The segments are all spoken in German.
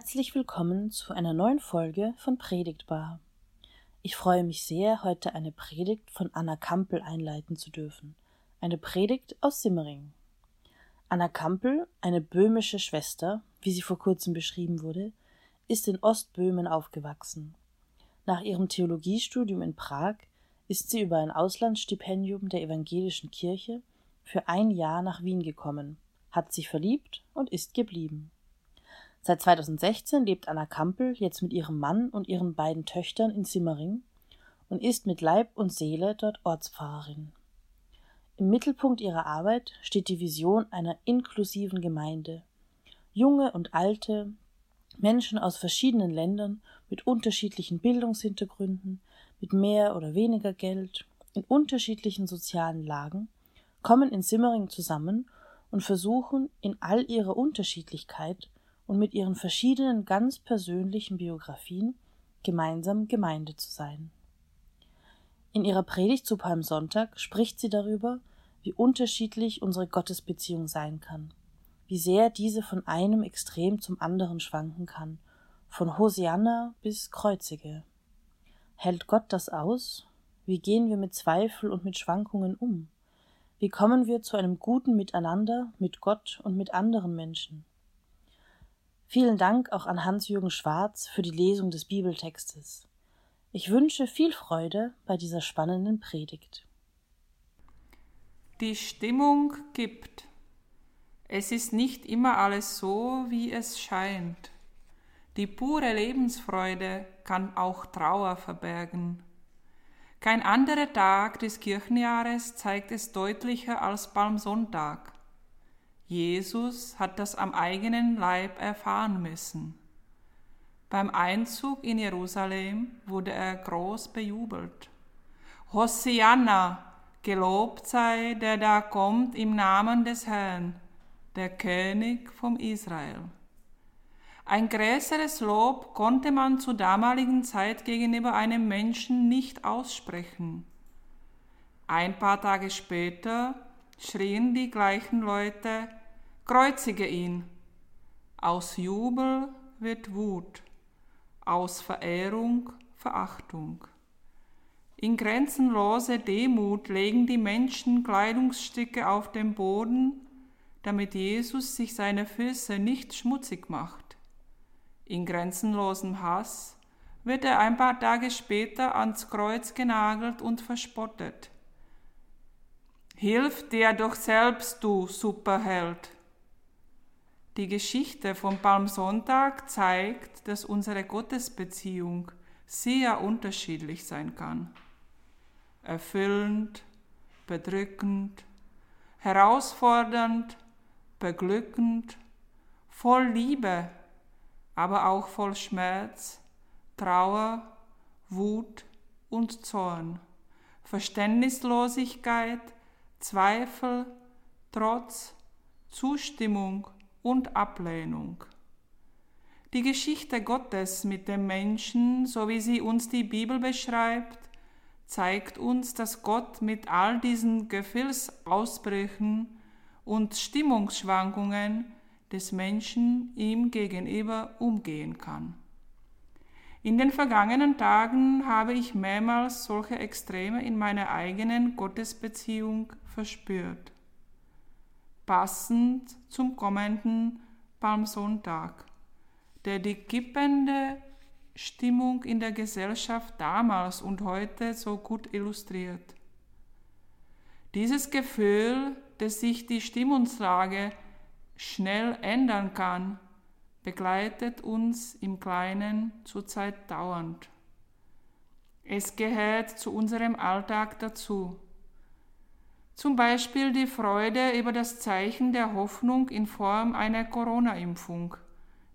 Herzlich willkommen zu einer neuen Folge von Predigtbar. Ich freue mich sehr, heute eine Predigt von Anna Kampel einleiten zu dürfen. Eine Predigt aus Simmering. Anna Kampel, eine böhmische Schwester, wie sie vor kurzem beschrieben wurde, ist in Ostböhmen aufgewachsen. Nach ihrem Theologiestudium in Prag ist sie über ein Auslandsstipendium der evangelischen Kirche für ein Jahr nach Wien gekommen, hat sich verliebt und ist geblieben. Seit 2016 lebt Anna Kampel jetzt mit ihrem Mann und ihren beiden Töchtern in Simmering und ist mit Leib und Seele dort Ortspfarrerin. Im Mittelpunkt ihrer Arbeit steht die Vision einer inklusiven Gemeinde. Junge und alte, Menschen aus verschiedenen Ländern mit unterschiedlichen Bildungshintergründen, mit mehr oder weniger Geld, in unterschiedlichen sozialen Lagen, kommen in Simmering zusammen und versuchen in all ihrer Unterschiedlichkeit und mit ihren verschiedenen ganz persönlichen Biografien gemeinsam Gemeinde zu sein. In ihrer Predigt zu Palmsonntag spricht sie darüber, wie unterschiedlich unsere Gottesbeziehung sein kann, wie sehr diese von einem Extrem zum anderen schwanken kann, von Hosianna bis Kreuzige. Hält Gott das aus? Wie gehen wir mit Zweifel und mit Schwankungen um? Wie kommen wir zu einem guten Miteinander mit Gott und mit anderen Menschen? Vielen Dank auch an Hans-Jürgen Schwarz für die Lesung des Bibeltextes. Ich wünsche viel Freude bei dieser spannenden Predigt. Die Stimmung gibt. Es ist nicht immer alles so, wie es scheint. Die pure Lebensfreude kann auch Trauer verbergen. Kein anderer Tag des Kirchenjahres zeigt es deutlicher als Palmsonntag. Jesus hat das am eigenen Leib erfahren müssen. Beim Einzug in Jerusalem wurde er groß bejubelt. Hosianna, gelobt sei, der da kommt im Namen des Herrn, der König vom Israel. Ein größeres Lob konnte man zur damaligen Zeit gegenüber einem Menschen nicht aussprechen. Ein paar Tage später schrien die gleichen Leute, Kreuzige ihn. Aus Jubel wird Wut, aus Verehrung Verachtung. In grenzenloser Demut legen die Menschen Kleidungsstücke auf den Boden, damit Jesus sich seine Füße nicht schmutzig macht. In grenzenlosem Hass wird er ein paar Tage später ans Kreuz genagelt und verspottet. Hilf dir doch selbst, du Superheld. Die Geschichte vom Palmsonntag zeigt, dass unsere Gottesbeziehung sehr unterschiedlich sein kann. Erfüllend, bedrückend, herausfordernd, beglückend, voll Liebe, aber auch voll Schmerz, Trauer, Wut und Zorn, Verständnislosigkeit, Zweifel, Trotz, Zustimmung und Ablehnung. Die Geschichte Gottes mit dem Menschen, so wie sie uns die Bibel beschreibt, zeigt uns, dass Gott mit all diesen Gefühlsausbrüchen und Stimmungsschwankungen des Menschen ihm gegenüber umgehen kann. In den vergangenen Tagen habe ich mehrmals solche Extreme in meiner eigenen Gottesbeziehung verspürt passend zum kommenden Palmsonntag, der die kippende Stimmung in der Gesellschaft damals und heute so gut illustriert. Dieses Gefühl, dass sich die Stimmungslage schnell ändern kann, begleitet uns im Kleinen zurzeit dauernd. Es gehört zu unserem Alltag dazu. Zum Beispiel die Freude über das Zeichen der Hoffnung in Form einer Corona-Impfung,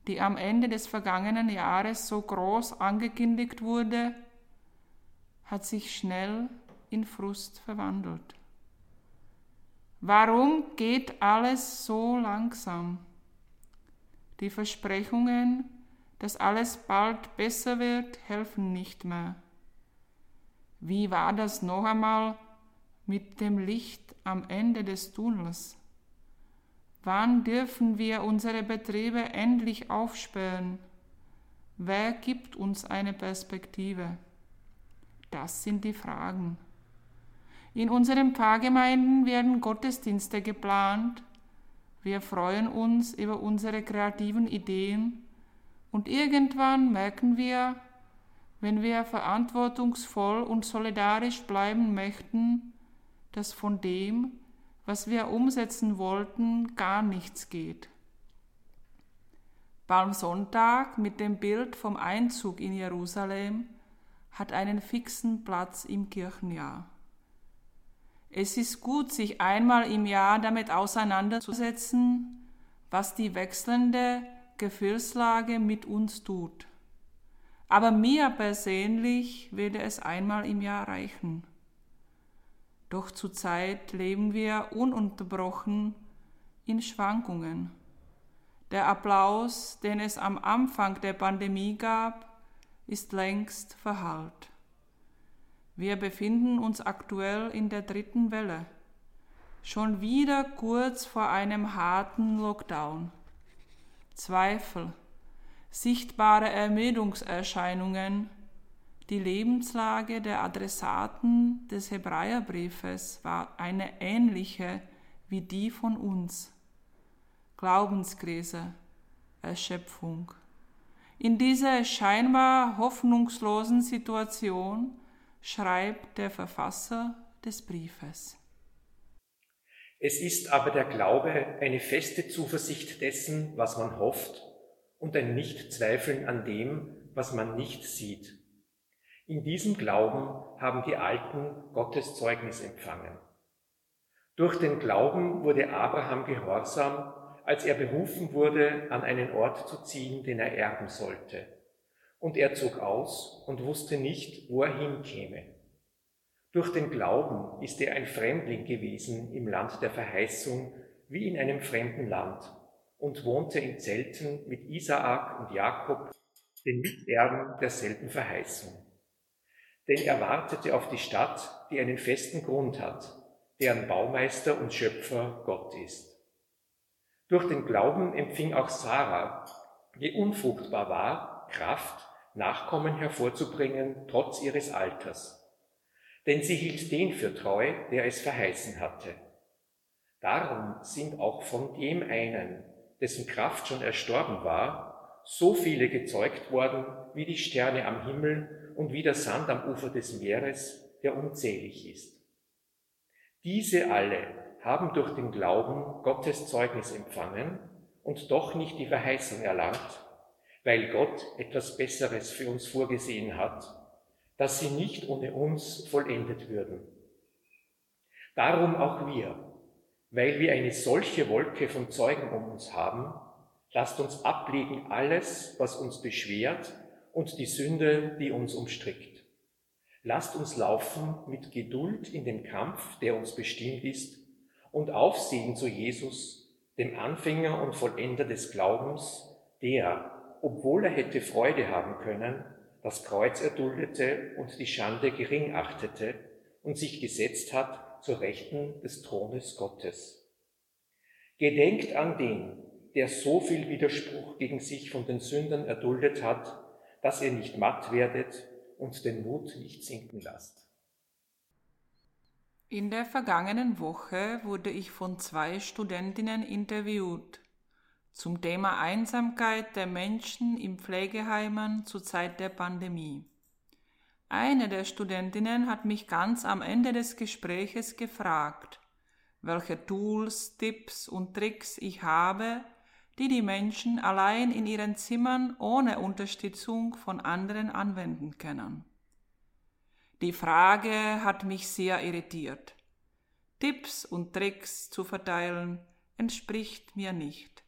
die am Ende des vergangenen Jahres so groß angekündigt wurde, hat sich schnell in Frust verwandelt. Warum geht alles so langsam? Die Versprechungen, dass alles bald besser wird, helfen nicht mehr. Wie war das noch einmal mit dem Licht am Ende des Tunnels. Wann dürfen wir unsere Betriebe endlich aufsperren? Wer gibt uns eine Perspektive? Das sind die Fragen. In unseren Pfarrgemeinden werden Gottesdienste geplant. Wir freuen uns über unsere kreativen Ideen und irgendwann merken wir, wenn wir verantwortungsvoll und solidarisch bleiben möchten, dass von dem, was wir umsetzen wollten, gar nichts geht. Palmsonntag mit dem Bild vom Einzug in Jerusalem hat einen fixen Platz im Kirchenjahr. Es ist gut, sich einmal im Jahr damit auseinanderzusetzen, was die wechselnde Gefühlslage mit uns tut. Aber mir persönlich würde es einmal im Jahr reichen. Doch zurzeit leben wir ununterbrochen in Schwankungen. Der Applaus, den es am Anfang der Pandemie gab, ist längst verhallt. Wir befinden uns aktuell in der dritten Welle, schon wieder kurz vor einem harten Lockdown. Zweifel, sichtbare Ermüdungserscheinungen, die Lebenslage der Adressaten des Hebräerbriefes war eine ähnliche wie die von uns. Glaubenskrise, Erschöpfung. In dieser scheinbar hoffnungslosen Situation schreibt der Verfasser des Briefes. Es ist aber der Glaube eine feste Zuversicht dessen, was man hofft, und ein Nichtzweifeln an dem, was man nicht sieht. In diesem Glauben haben die Alten Gottes Zeugnis empfangen. Durch den Glauben wurde Abraham gehorsam, als er berufen wurde, an einen Ort zu ziehen, den er erben sollte. Und er zog aus und wusste nicht, wo er hinkäme. Durch den Glauben ist er ein Fremdling gewesen im Land der Verheißung, wie in einem fremden Land, und wohnte in Zelten mit Isaak und Jakob, den Miterben derselben Verheißung denn er wartete auf die Stadt, die einen festen Grund hat, deren Baumeister und Schöpfer Gott ist. Durch den Glauben empfing auch Sarah, die unfruchtbar war, Kraft, Nachkommen hervorzubringen, trotz ihres Alters. Denn sie hielt den für treu, der es verheißen hatte. Darum sind auch von dem einen, dessen Kraft schon erstorben war, so viele gezeugt worden wie die Sterne am Himmel und wie der Sand am Ufer des Meeres, der unzählig ist. Diese alle haben durch den Glauben Gottes Zeugnis empfangen und doch nicht die Verheißung erlangt, weil Gott etwas Besseres für uns vorgesehen hat, dass sie nicht ohne uns vollendet würden. Darum auch wir, weil wir eine solche Wolke von Zeugen um uns haben, lasst uns ablegen alles, was uns beschwert und die Sünde, die uns umstrickt. Lasst uns laufen mit Geduld in dem Kampf, der uns bestimmt ist, und aufsehen zu Jesus, dem Anfänger und Vollender des Glaubens, der, obwohl er hätte Freude haben können, das Kreuz erduldete und die Schande gering achtete und sich gesetzt hat zur Rechten des Thrones Gottes. Gedenkt an den, der so viel Widerspruch gegen sich von den Sündern erduldet hat dass ihr nicht matt werdet und den Mut nicht sinken lasst. In der vergangenen Woche wurde ich von zwei Studentinnen interviewt zum Thema Einsamkeit der Menschen in Pflegeheimen zur Zeit der Pandemie. Eine der Studentinnen hat mich ganz am Ende des Gespräches gefragt, welche Tools, Tipps und Tricks ich habe, die die Menschen allein in ihren Zimmern ohne Unterstützung von anderen anwenden können. Die Frage hat mich sehr irritiert. Tipps und Tricks zu verteilen entspricht mir nicht.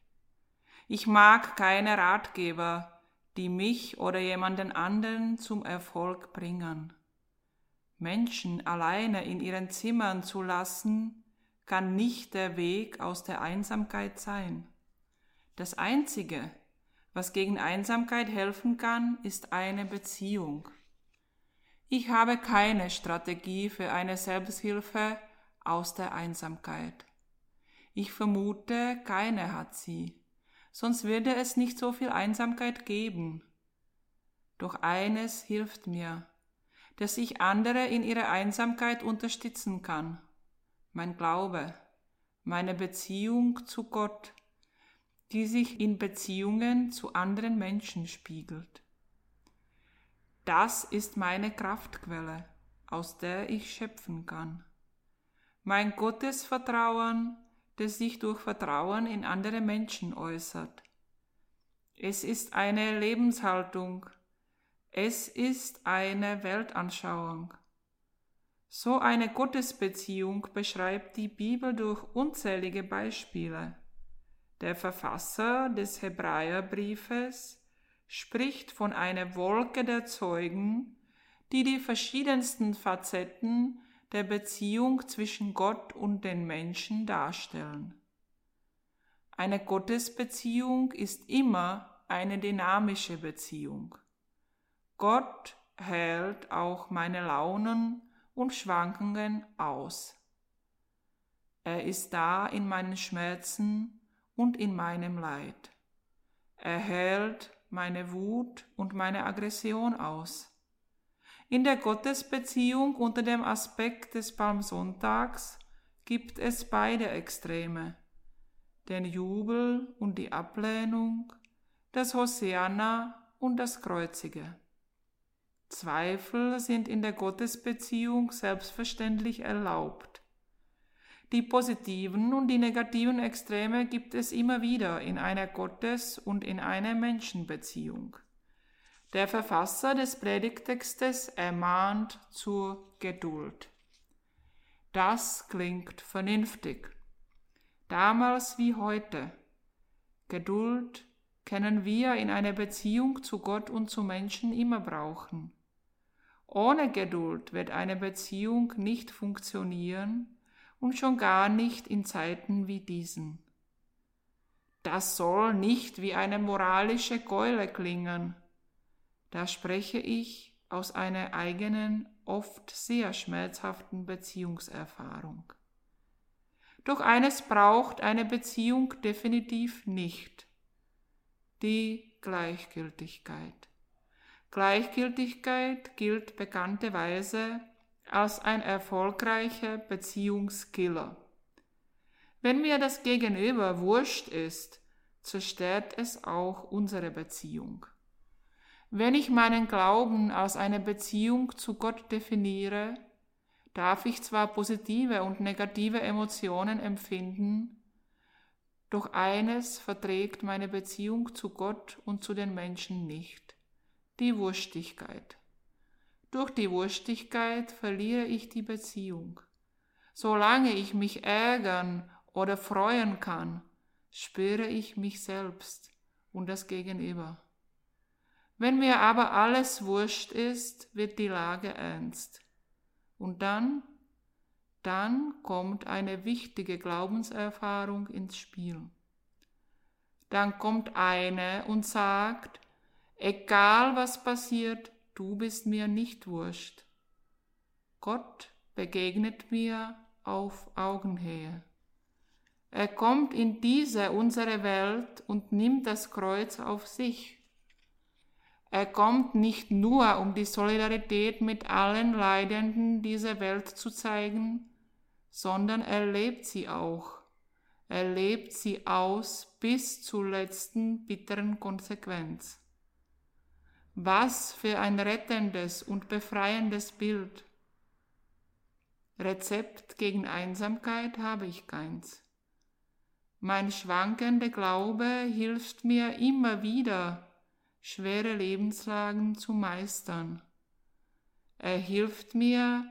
Ich mag keine Ratgeber, die mich oder jemanden anderen zum Erfolg bringen. Menschen alleine in ihren Zimmern zu lassen, kann nicht der Weg aus der Einsamkeit sein. Das Einzige, was gegen Einsamkeit helfen kann, ist eine Beziehung. Ich habe keine Strategie für eine Selbsthilfe aus der Einsamkeit. Ich vermute, keine hat sie, sonst würde es nicht so viel Einsamkeit geben. Doch eines hilft mir, dass ich andere in ihrer Einsamkeit unterstützen kann. Mein Glaube, meine Beziehung zu Gott, die sich in Beziehungen zu anderen Menschen spiegelt. Das ist meine Kraftquelle, aus der ich schöpfen kann. Mein Gottesvertrauen das sich durch Vertrauen in andere Menschen äußert. Es ist eine Lebenshaltung. Es ist eine Weltanschauung. So eine Gottesbeziehung beschreibt die Bibel durch unzählige Beispiele. Der Verfasser des Hebräerbriefes spricht von einer Wolke der Zeugen, die die verschiedensten Facetten der Beziehung zwischen Gott und den Menschen darstellen. Eine Gottesbeziehung ist immer eine dynamische Beziehung. Gott hält auch meine Launen und Schwankungen aus. Er ist da in meinen Schmerzen und in meinem Leid. Er hält meine Wut und meine Aggression aus. In der Gottesbeziehung unter dem Aspekt des Palmsonntags gibt es beide Extreme, den Jubel und die Ablehnung, das Hosianna und das Kreuzige. Zweifel sind in der Gottesbeziehung selbstverständlich erlaubt. Die positiven und die negativen Extreme gibt es immer wieder in einer Gottes- und in einer Menschenbeziehung. Der Verfasser des Predigtextes ermahnt zur Geduld. Das klingt vernünftig. Damals wie heute. Geduld können wir in einer Beziehung zu Gott und zu Menschen immer brauchen. Ohne Geduld wird eine Beziehung nicht funktionieren und schon gar nicht in Zeiten wie diesen. Das soll nicht wie eine moralische Keule klingen, da spreche ich aus einer eigenen, oft sehr schmerzhaften Beziehungserfahrung. Doch eines braucht eine Beziehung definitiv nicht. Die Gleichgültigkeit. Gleichgültigkeit gilt bekannterweise als ein erfolgreicher Beziehungskiller. Wenn mir das Gegenüber wurscht ist, zerstört es auch unsere Beziehung. Wenn ich meinen Glauben als eine Beziehung zu Gott definiere, darf ich zwar positive und negative Emotionen empfinden, doch eines verträgt meine Beziehung zu Gott und zu den Menschen nicht, die Wurstigkeit. Durch die Wurstigkeit verliere ich die Beziehung. Solange ich mich ärgern oder freuen kann, spüre ich mich selbst und das Gegenüber. Wenn mir aber alles wurscht ist, wird die Lage ernst. Und dann, dann kommt eine wichtige Glaubenserfahrung ins Spiel. Dann kommt eine und sagt, egal was passiert, du bist mir nicht wurscht. Gott begegnet mir auf Augenhöhe. Er kommt in diese unsere Welt und nimmt das Kreuz auf sich er kommt nicht nur, um die Solidarität mit allen Leidenden dieser Welt zu zeigen, sondern er lebt sie auch. Er lebt sie aus bis zur letzten bitteren Konsequenz. Was für ein rettendes und befreiendes Bild. Rezept gegen Einsamkeit habe ich keins. Mein schwankender Glaube hilft mir immer wieder, schwere Lebenslagen zu meistern. Er hilft mir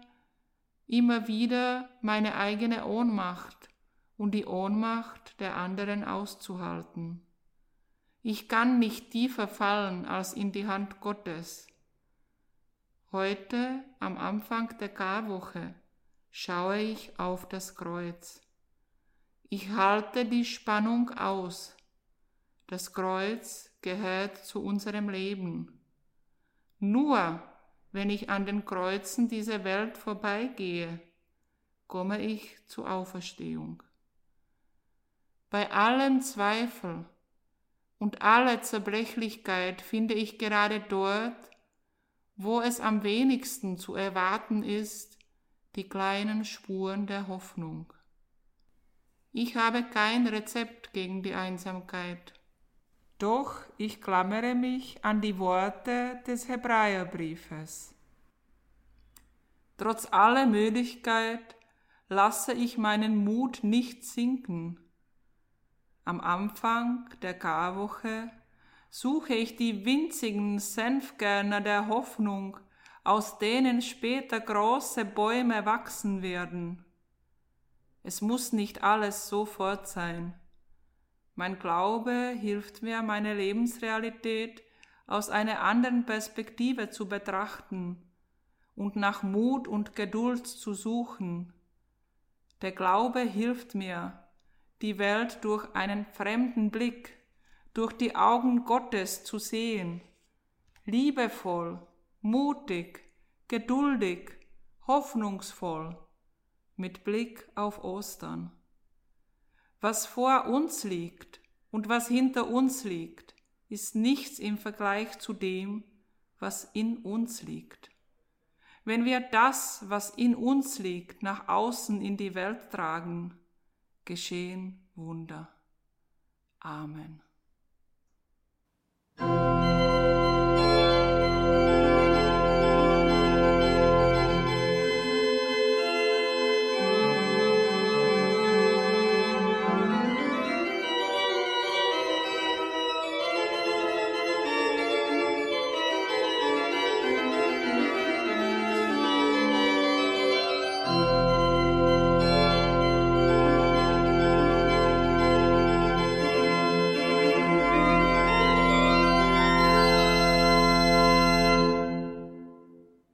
immer wieder meine eigene Ohnmacht und die Ohnmacht der anderen auszuhalten. Ich kann nicht tiefer fallen als in die Hand Gottes. Heute, am Anfang der Karwoche, schaue ich auf das Kreuz. Ich halte die Spannung aus. Das Kreuz gehört zu unserem Leben. Nur wenn ich an den Kreuzen dieser Welt vorbeigehe, komme ich zur Auferstehung. Bei allem Zweifel und aller Zerbrechlichkeit finde ich gerade dort, wo es am wenigsten zu erwarten ist, die kleinen Spuren der Hoffnung. Ich habe kein Rezept gegen die Einsamkeit. Doch ich klammere mich an die Worte des Hebräerbriefes. Trotz aller Müdigkeit lasse ich meinen Mut nicht sinken. Am Anfang der Karwoche suche ich die winzigen Senfkörner der Hoffnung, aus denen später große Bäume wachsen werden. Es muss nicht alles sofort sein. Mein Glaube hilft mir, meine Lebensrealität aus einer anderen Perspektive zu betrachten und nach Mut und Geduld zu suchen. Der Glaube hilft mir, die Welt durch einen fremden Blick, durch die Augen Gottes zu sehen, liebevoll, mutig, geduldig, hoffnungsvoll, mit Blick auf Ostern. Was vor uns liegt und was hinter uns liegt, ist nichts im Vergleich zu dem, was in uns liegt. Wenn wir das, was in uns liegt, nach außen in die Welt tragen, geschehen Wunder. Amen.